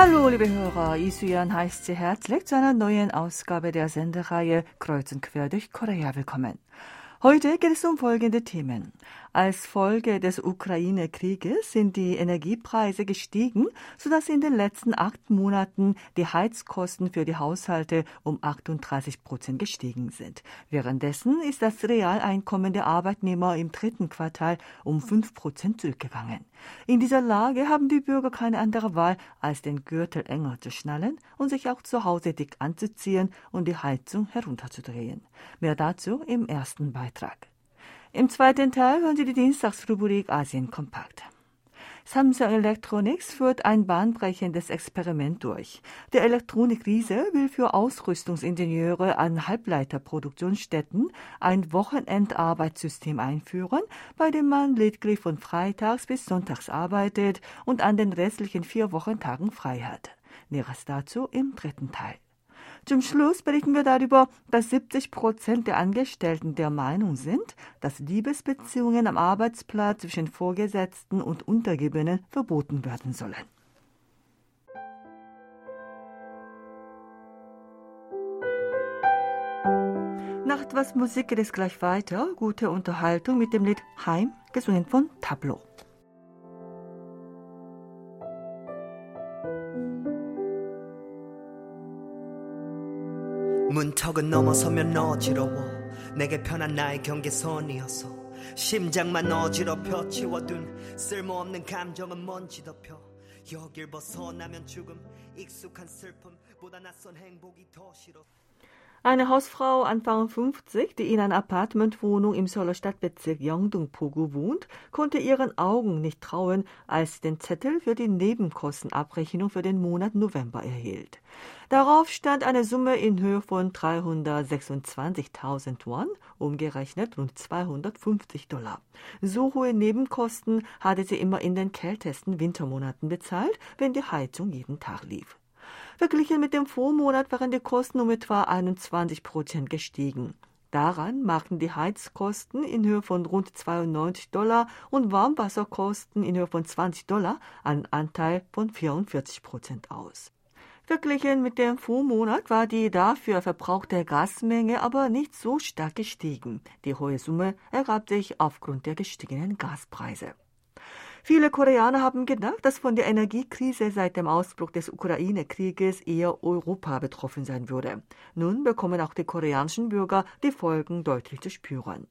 Hallo, liebe Hörer. Isuyan heißt Sie herzlich zu einer neuen Ausgabe der Sendereihe Kreuz und Quer durch Korea willkommen. Heute geht es um folgende Themen. Als Folge des Ukraine-Krieges sind die Energiepreise gestiegen, sodass in den letzten acht Monaten die Heizkosten für die Haushalte um 38 Prozent gestiegen sind. Währenddessen ist das Realeinkommen der Arbeitnehmer im dritten Quartal um fünf Prozent zurückgegangen. In dieser Lage haben die Bürger keine andere Wahl, als den Gürtel enger zu schnallen und sich auch zu Hause dick anzuziehen und die Heizung herunterzudrehen. Mehr dazu im ersten Beitrag. Im zweiten Teil hören Sie die Dienstagsrubrik Asien kompakt. Samsung Electronics führt ein bahnbrechendes Experiment durch. Der Elektronikriese will für Ausrüstungsingenieure an Halbleiterproduktionsstätten ein Wochenendarbeitssystem einführen, bei dem man lediglich von Freitags bis Sonntags arbeitet und an den restlichen vier Wochentagen frei hat. Näheres dazu im dritten Teil. Zum Schluss berichten wir darüber, dass 70 Prozent der Angestellten der Meinung sind, dass Liebesbeziehungen am Arbeitsplatz zwischen Vorgesetzten und Untergebenen verboten werden sollen. Nach etwas Musik geht es gleich weiter. Gute Unterhaltung mit dem Lied Heim, gesungen von Tableau. 턱은 넘어서면 어지러워. 내게 편한 나의 경계선이어서 심장만 어지럽혀 치워둔 쓸모없는 감정은 먼지 덮여 여길 벗어나면 죽음 익숙한 슬픔보다 낯선 행복이 더 싫어 Eine Hausfrau Anfang 50, die in einer Apartmentwohnung im Seouler Stadtbezirk Yeongdong-Pogu wohnt, konnte ihren Augen nicht trauen, als sie den Zettel für die Nebenkostenabrechnung für den Monat November erhielt. Darauf stand eine Summe in Höhe von 326.000 Won, umgerechnet rund 250 Dollar. So hohe Nebenkosten hatte sie immer in den kältesten Wintermonaten bezahlt, wenn die Heizung jeden Tag lief. Verglichen mit dem Vormonat waren die Kosten um etwa 21 Prozent gestiegen. Daran machten die Heizkosten in Höhe von rund 92 Dollar und Warmwasserkosten in Höhe von 20 Dollar einen Anteil von 44 Prozent aus. Verglichen mit dem Vormonat war die dafür verbrauchte Gasmenge aber nicht so stark gestiegen. Die hohe Summe ergab sich aufgrund der gestiegenen Gaspreise. Viele Koreaner haben gedacht, dass von der Energiekrise seit dem Ausbruch des Ukraine-Krieges eher Europa betroffen sein würde. Nun bekommen auch die koreanischen Bürger die Folgen deutlich zu spüren.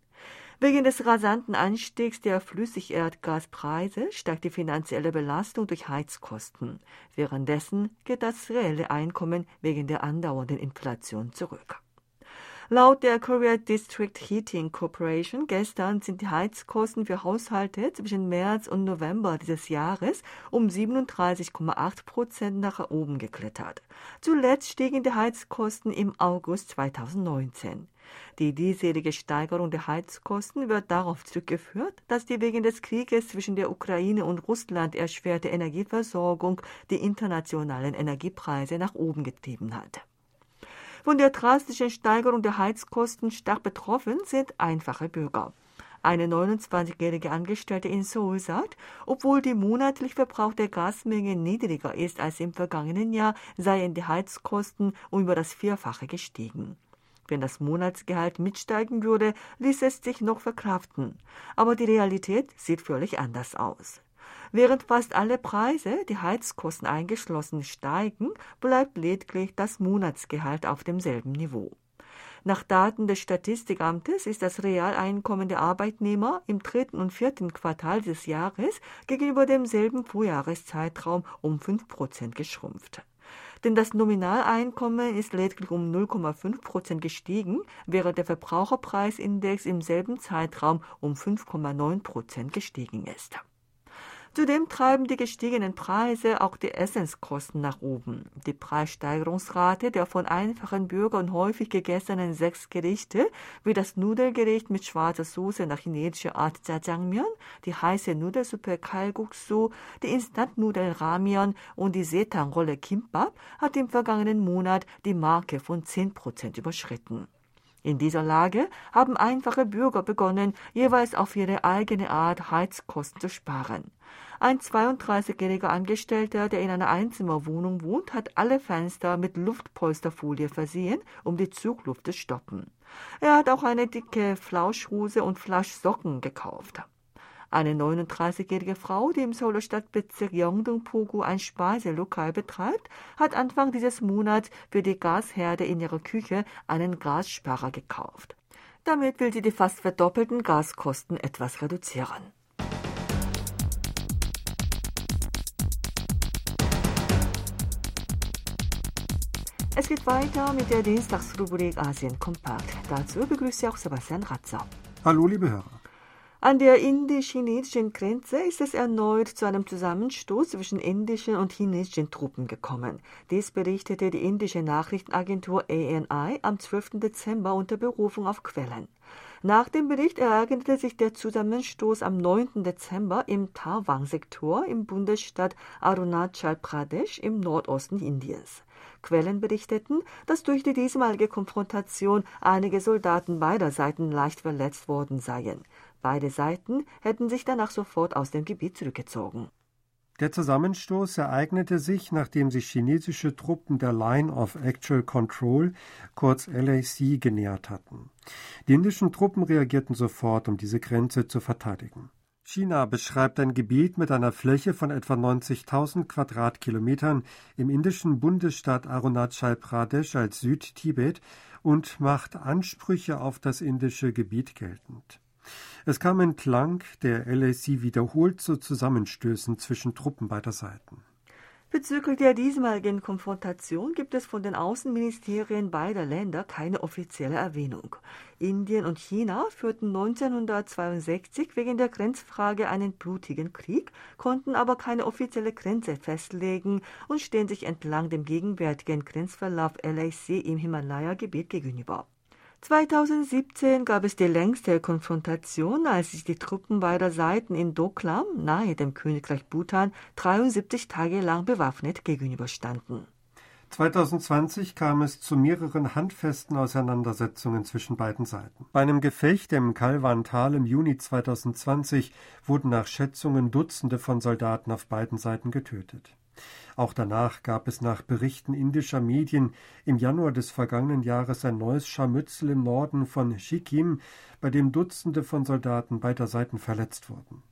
Wegen des rasanten Anstiegs der Flüssigerdgaspreise steigt die finanzielle Belastung durch Heizkosten. Währenddessen geht das reelle Einkommen wegen der andauernden Inflation zurück. Laut der Korea District Heating Corporation gestern sind die Heizkosten für Haushalte zwischen März und November dieses Jahres um 37,8 Prozent nach oben geklettert. Zuletzt stiegen die Heizkosten im August 2019. Die diesjährige Steigerung der Heizkosten wird darauf zurückgeführt, dass die wegen des Krieges zwischen der Ukraine und Russland erschwerte Energieversorgung die internationalen Energiepreise nach oben getrieben hat. Von der drastischen Steigerung der Heizkosten stark betroffen sind einfache Bürger. Eine 29-jährige Angestellte in Seoul sagt, obwohl die monatlich verbrauchte Gasmenge niedriger ist als im vergangenen Jahr, seien die Heizkosten um über das Vierfache gestiegen. Wenn das Monatsgehalt mitsteigen würde, ließ es sich noch verkraften. Aber die Realität sieht völlig anders aus. Während fast alle Preise, die Heizkosten eingeschlossen, steigen, bleibt lediglich das Monatsgehalt auf demselben Niveau. Nach Daten des Statistikamtes ist das Realeinkommen der Arbeitnehmer im dritten und vierten Quartal des Jahres gegenüber demselben Vorjahreszeitraum um 5 Prozent geschrumpft. Denn das Nominaleinkommen ist lediglich um 0,5 Prozent gestiegen, während der Verbraucherpreisindex im selben Zeitraum um 5,9 Prozent gestiegen ist. Zudem treiben die gestiegenen Preise auch die Essenskosten nach oben. Die Preissteigerungsrate der von einfachen Bürgern häufig gegessenen sechs Gerichte, wie das Nudelgericht mit schwarzer Soße nach chinesischer Art Jajangmyeon, die heiße Nudelsuppe Kalguksu, die Instantnudel Ramion und die Setangrolle Kimbap, hat im vergangenen Monat die Marke von 10 Prozent überschritten. In dieser Lage haben einfache Bürger begonnen, jeweils auf ihre eigene Art Heizkosten zu sparen. Ein 32-jähriger Angestellter, der in einer Einzimmerwohnung wohnt, hat alle Fenster mit Luftpolsterfolie versehen, um die Zugluft zu stoppen. Er hat auch eine dicke Flauschhose und Flaschsocken gekauft. Eine 39-jährige Frau, die im Seouler Stadtbezirk Yeongdong-Pogu ein Speiselokal betreibt, hat Anfang dieses Monats für die Gasherde in ihrer Küche einen Gassparer gekauft. Damit will sie die fast verdoppelten Gaskosten etwas reduzieren. Es geht weiter mit der Dienstagsrubrik Asien Kompakt. Dazu begrüße ich auch Sebastian Ratzer. Hallo, liebe Hörer. An der indisch-chinesischen Grenze ist es erneut zu einem Zusammenstoß zwischen indischen und chinesischen Truppen gekommen. Dies berichtete die indische Nachrichtenagentur ANI am 12. Dezember unter Berufung auf Quellen. Nach dem Bericht ereignete sich der Zusammenstoß am 9. Dezember im Tawang-Sektor im Bundesstaat Arunachal Pradesh im Nordosten Indiens. Quellen berichteten, dass durch die diesmalige Konfrontation einige Soldaten beider Seiten leicht verletzt worden seien. Beide Seiten hätten sich danach sofort aus dem Gebiet zurückgezogen. Der Zusammenstoß ereignete sich, nachdem sich chinesische Truppen der Line of Actual Control, kurz LAC, genähert hatten. Die indischen Truppen reagierten sofort, um diese Grenze zu verteidigen. China beschreibt ein Gebiet mit einer Fläche von etwa 90.000 Quadratkilometern im indischen Bundesstaat Arunachal Pradesh als Südtibet und macht Ansprüche auf das indische Gebiet geltend. Es kam entlang der LAC wiederholt zu Zusammenstößen zwischen Truppen beider Seiten. Bezüglich der diesmaligen Konfrontation gibt es von den Außenministerien beider Länder keine offizielle Erwähnung. Indien und China führten 1962 wegen der Grenzfrage einen blutigen Krieg, konnten aber keine offizielle Grenze festlegen und stehen sich entlang dem gegenwärtigen Grenzverlauf LAC im Himalaya-Gebiet gegenüber. 2017 gab es die längste Konfrontation, als sich die Truppen beider Seiten in Doklam, nahe dem Königreich Bhutan, 73 Tage lang bewaffnet gegenüberstanden. 2020 kam es zu mehreren handfesten Auseinandersetzungen zwischen beiden Seiten. Bei einem Gefecht im Kalwan-Tal im Juni 2020 wurden nach Schätzungen Dutzende von Soldaten auf beiden Seiten getötet. Auch danach gab es nach Berichten indischer Medien im Januar des vergangenen Jahres ein neues Scharmützel im Norden von Sikkim, bei dem Dutzende von Soldaten beider Seiten verletzt wurden.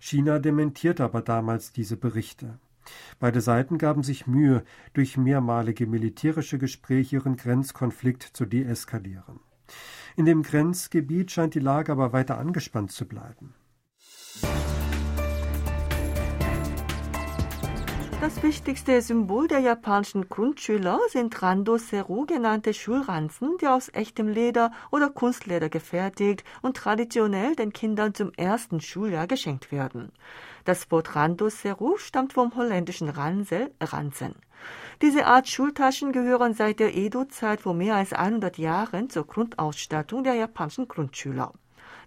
China dementierte aber damals diese Berichte. Beide Seiten gaben sich Mühe, durch mehrmalige militärische Gespräche ihren Grenzkonflikt zu deeskalieren. In dem Grenzgebiet scheint die Lage aber weiter angespannt zu bleiben. Das wichtigste Symbol der japanischen Grundschüler sind Rando-Seru genannte Schulranzen, die aus echtem Leder oder Kunstleder gefertigt und traditionell den Kindern zum ersten Schuljahr geschenkt werden. Das Wort Rando-Seru stammt vom holländischen Ransel, Ranzen. Diese Art Schultaschen gehören seit der Edo-Zeit vor mehr als 100 Jahren zur Grundausstattung der japanischen Grundschüler.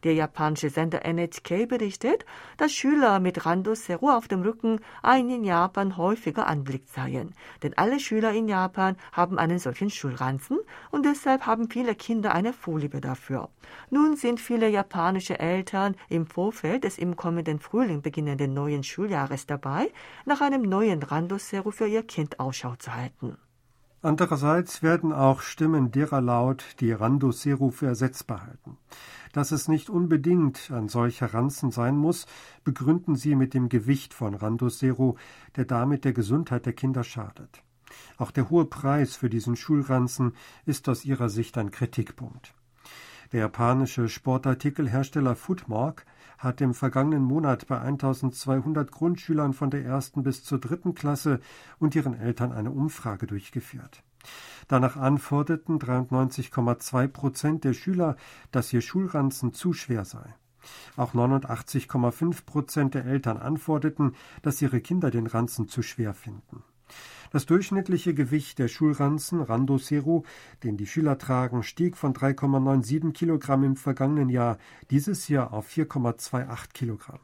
Der japanische Sender NHK berichtet, dass Schüler mit Randosero auf dem Rücken ein in Japan häufiger Anblick seien. Denn alle Schüler in Japan haben einen solchen Schulranzen und deshalb haben viele Kinder eine Vorliebe dafür. Nun sind viele japanische Eltern im Vorfeld des im kommenden Frühling beginnenden neuen Schuljahres dabei, nach einem neuen Randosero für ihr Kind Ausschau zu halten. Andererseits werden auch Stimmen derer laut, die Randosero für ersetzbar halten. Dass es nicht unbedingt ein solcher Ranzen sein muss, begründen sie mit dem Gewicht von Randosero, der damit der Gesundheit der Kinder schadet. Auch der hohe Preis für diesen Schulranzen ist aus ihrer Sicht ein Kritikpunkt. Der japanische Sportartikelhersteller Footmark hat im vergangenen Monat bei 1200 Grundschülern von der ersten bis zur dritten Klasse und ihren Eltern eine Umfrage durchgeführt. Danach antworteten 93,2 Prozent der Schüler, dass ihr Schulranzen zu schwer sei. Auch 89,5 Prozent der Eltern antworteten, dass ihre Kinder den Ranzen zu schwer finden. Das durchschnittliche Gewicht der Schulranzen Randosero, den die Schüler tragen, stieg von 3,97 Kilogramm im vergangenen Jahr dieses Jahr auf 4,28 Kilogramm.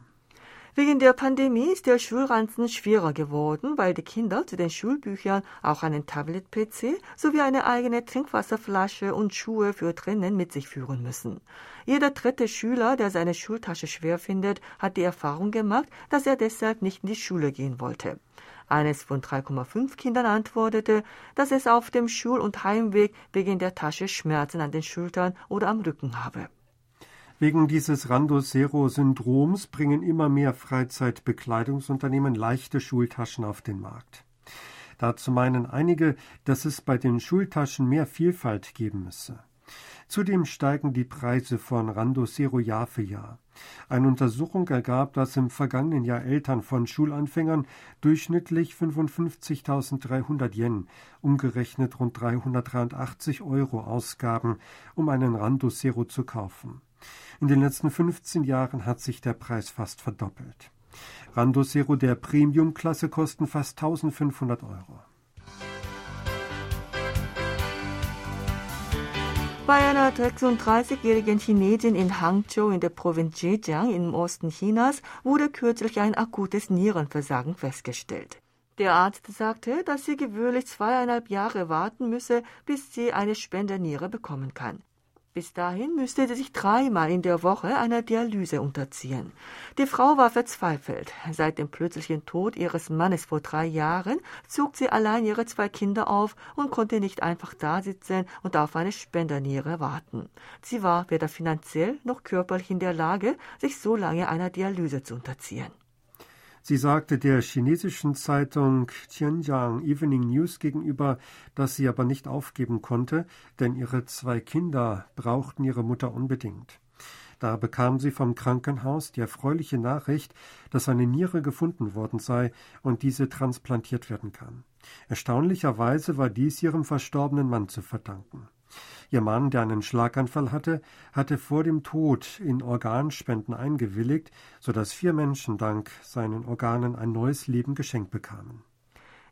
Wegen der Pandemie ist der Schulranzen schwerer geworden, weil die Kinder zu den Schulbüchern auch einen Tablet-PC sowie eine eigene Trinkwasserflasche und Schuhe für drinnen mit sich führen müssen. Jeder dritte Schüler, der seine Schultasche schwer findet, hat die Erfahrung gemacht, dass er deshalb nicht in die Schule gehen wollte. Eines von 3,5 Kindern antwortete, dass es auf dem Schul- und Heimweg wegen der Tasche Schmerzen an den Schultern oder am Rücken habe. Wegen dieses Randosero-Syndroms bringen immer mehr Freizeitbekleidungsunternehmen leichte Schultaschen auf den Markt. Dazu meinen einige, dass es bei den Schultaschen mehr Vielfalt geben müsse. Zudem steigen die Preise von Randosero Jahr für Jahr. Eine Untersuchung ergab, dass im vergangenen Jahr Eltern von Schulanfängern durchschnittlich 55.300 Yen, umgerechnet rund 383 Euro ausgaben, um einen Randosero zu kaufen. In den letzten 15 Jahren hat sich der Preis fast verdoppelt. Randosero der Premium-Klasse kosten fast 1500 Euro. Bei einer 36-jährigen Chinesin in Hangzhou in der Provinz Zhejiang im Osten Chinas wurde kürzlich ein akutes Nierenversagen festgestellt. Der Arzt sagte, dass sie gewöhnlich zweieinhalb Jahre warten müsse, bis sie eine Spenderniere bekommen kann. Bis dahin müsste sie sich dreimal in der Woche einer Dialyse unterziehen. Die Frau war verzweifelt. Seit dem plötzlichen Tod ihres Mannes vor drei Jahren zog sie allein ihre zwei Kinder auf und konnte nicht einfach dasitzen und auf eine Spenderniere warten. Sie war weder finanziell noch körperlich in der Lage, sich so lange einer Dialyse zu unterziehen. Sie sagte der chinesischen Zeitung Tianjiang Evening News gegenüber, dass sie aber nicht aufgeben konnte, denn ihre zwei Kinder brauchten ihre Mutter unbedingt. Da bekam sie vom Krankenhaus die erfreuliche Nachricht, dass eine Niere gefunden worden sei und diese transplantiert werden kann. Erstaunlicherweise war dies ihrem verstorbenen Mann zu verdanken. Ihr Mann, der einen Schlaganfall hatte, hatte vor dem Tod in Organspenden eingewilligt, so dass vier Menschen dank seinen Organen ein neues Leben geschenkt bekamen.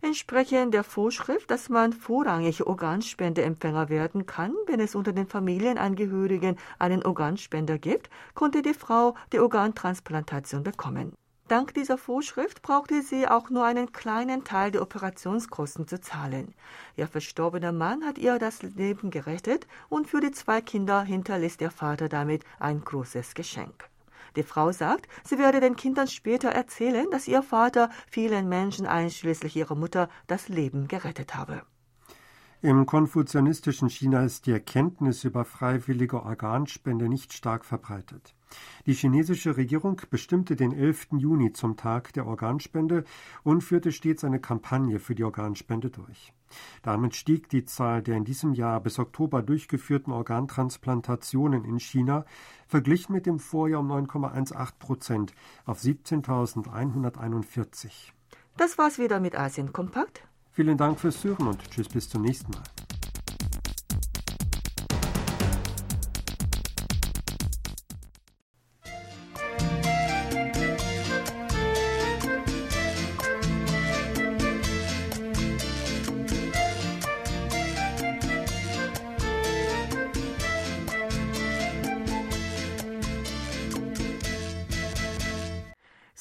Entsprechend der Vorschrift, dass man vorrangig Organspendeempfänger werden kann, wenn es unter den Familienangehörigen einen Organspender gibt, konnte die Frau die Organtransplantation bekommen. Dank dieser Vorschrift brauchte sie auch nur einen kleinen Teil der Operationskosten zu zahlen. Ihr verstorbener Mann hat ihr das Leben gerettet und für die zwei Kinder hinterlässt ihr Vater damit ein großes Geschenk. Die Frau sagt, sie werde den Kindern später erzählen, dass ihr Vater vielen Menschen einschließlich ihrer Mutter das Leben gerettet habe. Im konfuzianistischen China ist die Erkenntnis über freiwillige Organspende nicht stark verbreitet. Die chinesische Regierung bestimmte den 11. Juni zum Tag der Organspende und führte stets eine Kampagne für die Organspende durch. Damit stieg die Zahl der in diesem Jahr bis Oktober durchgeführten Organtransplantationen in China verglichen mit dem Vorjahr um 9,18 Prozent auf 17.141. Das war's wieder mit Asien Kompakt. Vielen Dank fürs Hören und tschüss bis zum nächsten Mal.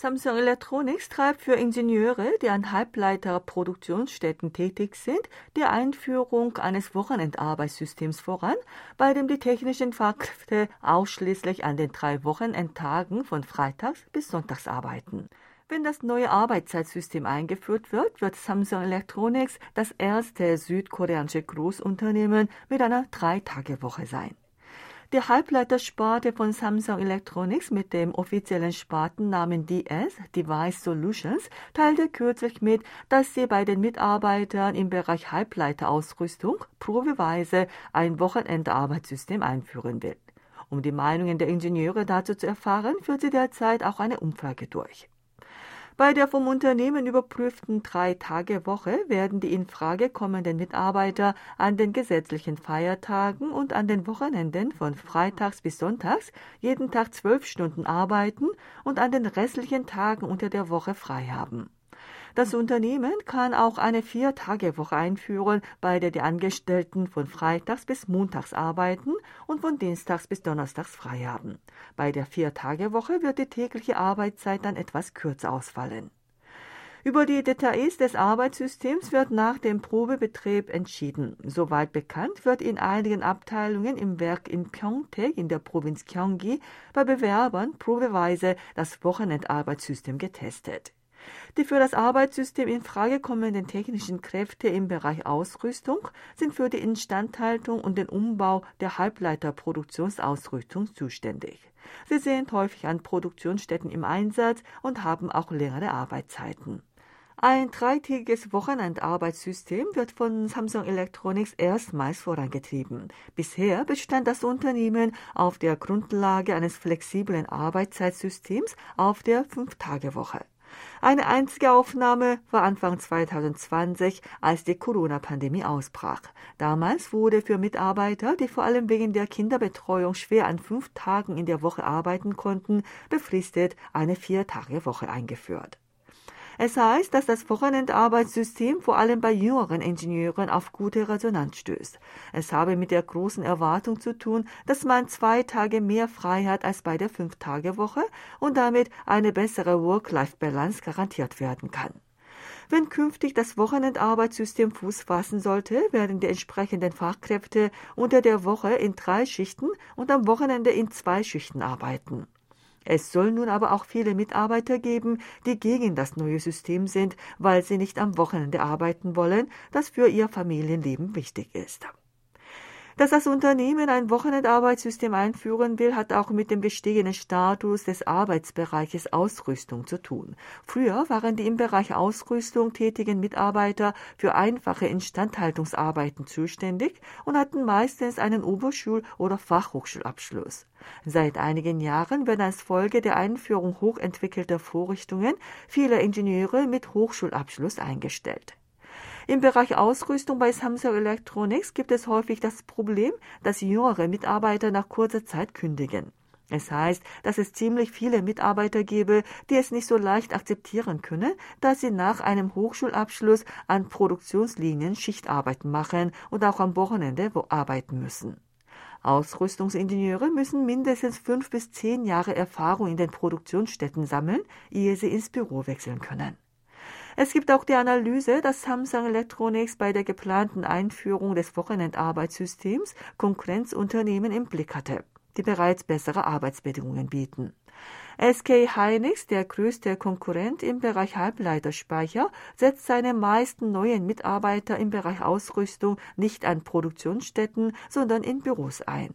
Samsung Electronics treibt für Ingenieure, die an Halbleiterproduktionsstätten tätig sind, die Einführung eines Wochenendarbeitssystems voran, bei dem die technischen Fachkräfte ausschließlich an den drei Wochenendtagen von Freitags bis Sonntags arbeiten. Wenn das neue Arbeitszeitsystem eingeführt wird, wird Samsung Electronics das erste südkoreanische Großunternehmen mit einer Drei-Tage-Woche sein. Die Halbleitersparte von Samsung Electronics mit dem offiziellen Spartennamen DS, Device Solutions, teilte kürzlich mit, dass sie bei den Mitarbeitern im Bereich Halbleiterausrüstung probeweise ein Wochenendarbeitssystem einführen will. Um die Meinungen der Ingenieure dazu zu erfahren, führt sie derzeit auch eine Umfrage durch. Bei der vom Unternehmen überprüften Drei-Tage-Woche werden die in Frage kommenden Mitarbeiter an den gesetzlichen Feiertagen und an den Wochenenden von Freitags bis Sonntags jeden Tag zwölf Stunden arbeiten und an den restlichen Tagen unter der Woche frei haben. Das Unternehmen kann auch eine Vier-Tage-Woche einführen, bei der die Angestellten von Freitags bis Montags arbeiten und von Dienstags bis Donnerstags frei haben. Bei der Vier-Tage-Woche wird die tägliche Arbeitszeit dann etwas kürzer ausfallen. Über die Details des Arbeitssystems wird nach dem Probebetrieb entschieden. Soweit bekannt wird in einigen Abteilungen im Werk in Pyeongtaek in der Provinz Gyeonggi bei Bewerbern probeweise das Wochenendarbeitssystem getestet. Die für das Arbeitssystem in Frage kommenden technischen Kräfte im Bereich Ausrüstung sind für die Instandhaltung und den Umbau der Halbleiterproduktionsausrüstung zuständig. Sie sind häufig an Produktionsstätten im Einsatz und haben auch längere Arbeitszeiten. Ein dreitägiges Wochenendarbeitssystem wird von Samsung Electronics erstmals vorangetrieben. Bisher bestand das Unternehmen auf der Grundlage eines flexiblen Arbeitszeitsystems auf der Fünf-Tage-Woche. Eine einzige Aufnahme war Anfang 2020, als die Corona-Pandemie ausbrach. Damals wurde für Mitarbeiter, die vor allem wegen der Kinderbetreuung schwer an fünf Tagen in der Woche arbeiten konnten, befristet eine Vier-Tage-Woche eingeführt. Es heißt, dass das Wochenendarbeitssystem vor allem bei jüngeren Ingenieuren auf gute Resonanz stößt. Es habe mit der großen Erwartung zu tun, dass man zwei Tage mehr frei hat als bei der Fünf-Tage-Woche und damit eine bessere Work-Life-Balance garantiert werden kann. Wenn künftig das Wochenendarbeitssystem Fuß fassen sollte, werden die entsprechenden Fachkräfte unter der Woche in drei Schichten und am Wochenende in zwei Schichten arbeiten. Es soll nun aber auch viele Mitarbeiter geben, die gegen das neue System sind, weil sie nicht am Wochenende arbeiten wollen, das für ihr Familienleben wichtig ist. Dass das Unternehmen ein Wochenendarbeitssystem einführen will, hat auch mit dem gestiegenen Status des Arbeitsbereiches Ausrüstung zu tun. Früher waren die im Bereich Ausrüstung tätigen Mitarbeiter für einfache Instandhaltungsarbeiten zuständig und hatten meistens einen Oberschul- oder Fachhochschulabschluss. Seit einigen Jahren werden als Folge der Einführung hochentwickelter Vorrichtungen viele Ingenieure mit Hochschulabschluss eingestellt. Im Bereich Ausrüstung bei Samsung Electronics gibt es häufig das Problem, dass jüngere Mitarbeiter nach kurzer Zeit kündigen. Es heißt, dass es ziemlich viele Mitarbeiter gebe, die es nicht so leicht akzeptieren können, dass sie nach einem Hochschulabschluss an Produktionslinien Schichtarbeiten machen und auch am Wochenende arbeiten müssen. Ausrüstungsingenieure müssen mindestens fünf bis zehn Jahre Erfahrung in den Produktionsstätten sammeln, ehe sie ins Büro wechseln können. Es gibt auch die Analyse, dass Samsung Electronics bei der geplanten Einführung des Wochenendarbeitssystems Konkurrenzunternehmen im Blick hatte, die bereits bessere Arbeitsbedingungen bieten. SK Hynix, der größte Konkurrent im Bereich Halbleiterspeicher, setzt seine meisten neuen Mitarbeiter im Bereich Ausrüstung nicht an Produktionsstätten, sondern in Büros ein.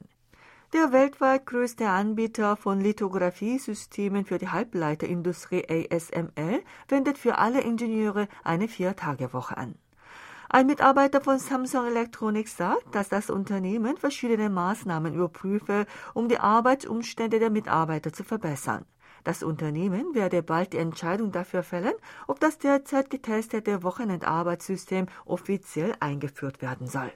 Der weltweit größte Anbieter von Lithografiesystemen für die Halbleiterindustrie ASML wendet für alle Ingenieure eine Viertagewoche an. Ein Mitarbeiter von Samsung Electronics sagt, dass das Unternehmen verschiedene Maßnahmen überprüfe, um die Arbeitsumstände der Mitarbeiter zu verbessern. Das Unternehmen werde bald die Entscheidung dafür fällen, ob das derzeit getestete Wochenendarbeitssystem offiziell eingeführt werden soll.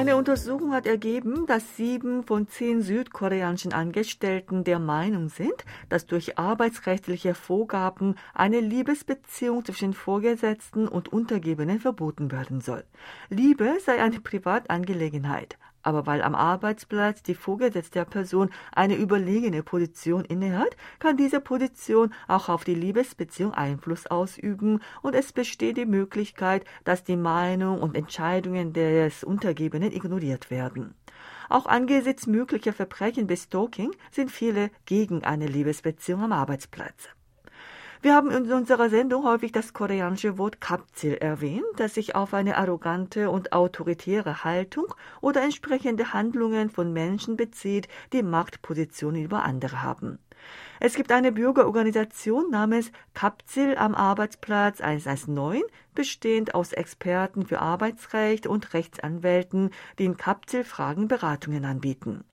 Eine Untersuchung hat ergeben, dass sieben von zehn südkoreanischen Angestellten der Meinung sind, dass durch arbeitsrechtliche Vorgaben eine Liebesbeziehung zwischen Vorgesetzten und Untergebenen verboten werden soll. Liebe sei eine Privatangelegenheit. Aber weil am Arbeitsplatz die vorgesetzte Person eine überlegene Position innehat, kann diese Position auch auf die Liebesbeziehung Einfluss ausüben und es besteht die Möglichkeit, dass die Meinung und Entscheidungen des Untergebenen ignoriert werden. Auch angesichts möglicher Verbrechen bis Stalking sind viele gegen eine Liebesbeziehung am Arbeitsplatz. Wir haben in unserer Sendung häufig das koreanische Wort Kapzil erwähnt, das sich auf eine arrogante und autoritäre Haltung oder entsprechende Handlungen von Menschen bezieht, die Machtpositionen über andere haben. Es gibt eine Bürgerorganisation namens Kapzil am Arbeitsplatz 119, bestehend aus Experten für Arbeitsrecht und Rechtsanwälten, die in Kapzil-Fragen Beratungen anbieten.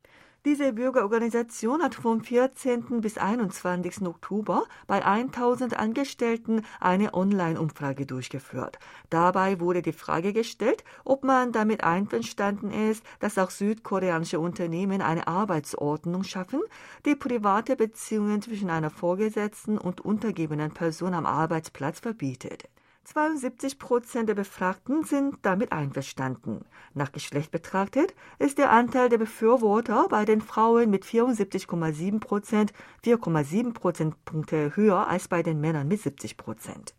Diese Bürgerorganisation hat vom 14. bis 21. Oktober bei 1000 Angestellten eine Online-Umfrage durchgeführt. Dabei wurde die Frage gestellt, ob man damit einverstanden ist, dass auch südkoreanische Unternehmen eine Arbeitsordnung schaffen, die private Beziehungen zwischen einer Vorgesetzten und untergebenen Person am Arbeitsplatz verbietet. 72 Prozent der Befragten sind damit einverstanden. Nach Geschlecht betrachtet ist der Anteil der Befürworter bei den Frauen mit 74,7 Prozent 4,7 Prozentpunkte höher als bei den Männern mit 70 Prozent.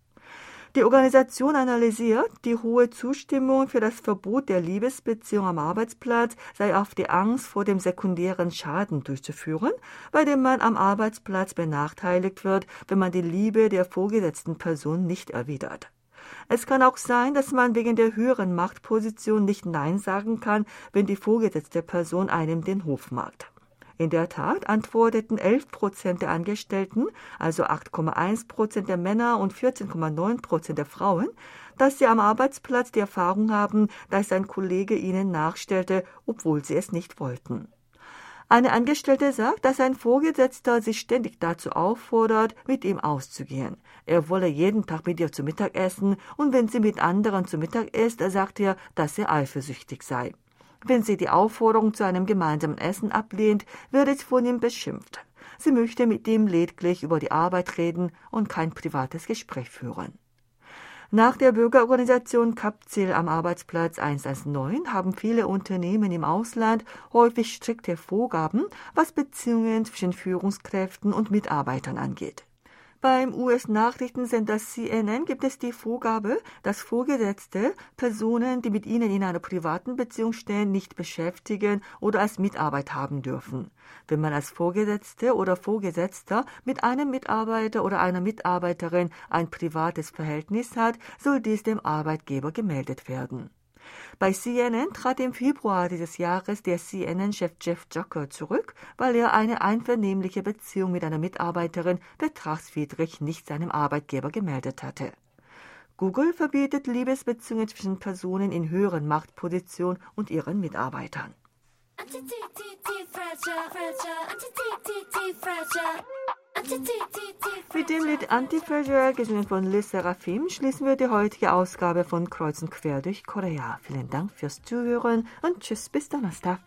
Die Organisation analysiert, die hohe Zustimmung für das Verbot der Liebesbeziehung am Arbeitsplatz sei auf die Angst vor dem sekundären Schaden durchzuführen, bei dem man am Arbeitsplatz benachteiligt wird, wenn man die Liebe der vorgesetzten Person nicht erwidert. Es kann auch sein, dass man wegen der höheren Machtposition nicht Nein sagen kann, wenn die vorgesetzte Person einem den Hof macht. In der Tat antworteten 11 Prozent der Angestellten, also 8,1 Prozent der Männer und 14,9 Prozent der Frauen, dass sie am Arbeitsplatz die Erfahrung haben, dass ein Kollege ihnen nachstellte, obwohl sie es nicht wollten. Eine Angestellte sagt, dass ein Vorgesetzter sie ständig dazu auffordert, mit ihm auszugehen. Er wolle jeden Tag mit ihr zu Mittag essen und wenn sie mit anderen zu Mittag isst, sagt er, dass er eifersüchtig sei. Wenn sie die Aufforderung zu einem gemeinsamen Essen ablehnt, wird es von ihm beschimpft. Sie möchte mit ihm lediglich über die Arbeit reden und kein privates Gespräch führen. Nach der Bürgerorganisation Kapzil am Arbeitsplatz 119 haben viele Unternehmen im Ausland häufig strikte Vorgaben, was Beziehungen zwischen Führungskräften und Mitarbeitern angeht. Beim US-Nachrichtensender CNN gibt es die Vorgabe, dass Vorgesetzte Personen, die mit ihnen in einer privaten Beziehung stehen, nicht beschäftigen oder als Mitarbeit haben dürfen. Wenn man als Vorgesetzte oder Vorgesetzter mit einem Mitarbeiter oder einer Mitarbeiterin ein privates Verhältnis hat, soll dies dem Arbeitgeber gemeldet werden. Bei CNN trat im Februar dieses Jahres der CNN-Chef Jeff Zucker zurück, weil er eine einvernehmliche Beziehung mit einer Mitarbeiterin betragswidrig nicht seinem Arbeitgeber gemeldet hatte. Google verbietet Liebesbeziehungen zwischen Personen in höheren Machtpositionen und ihren Mitarbeitern. Mit dem Lied Anti-Fragile, gesungen von Liz Seraphim, schließen wir die heutige Ausgabe von Kreuz und Quer durch Korea. Vielen Dank fürs Zuhören und tschüss bis Donnerstag.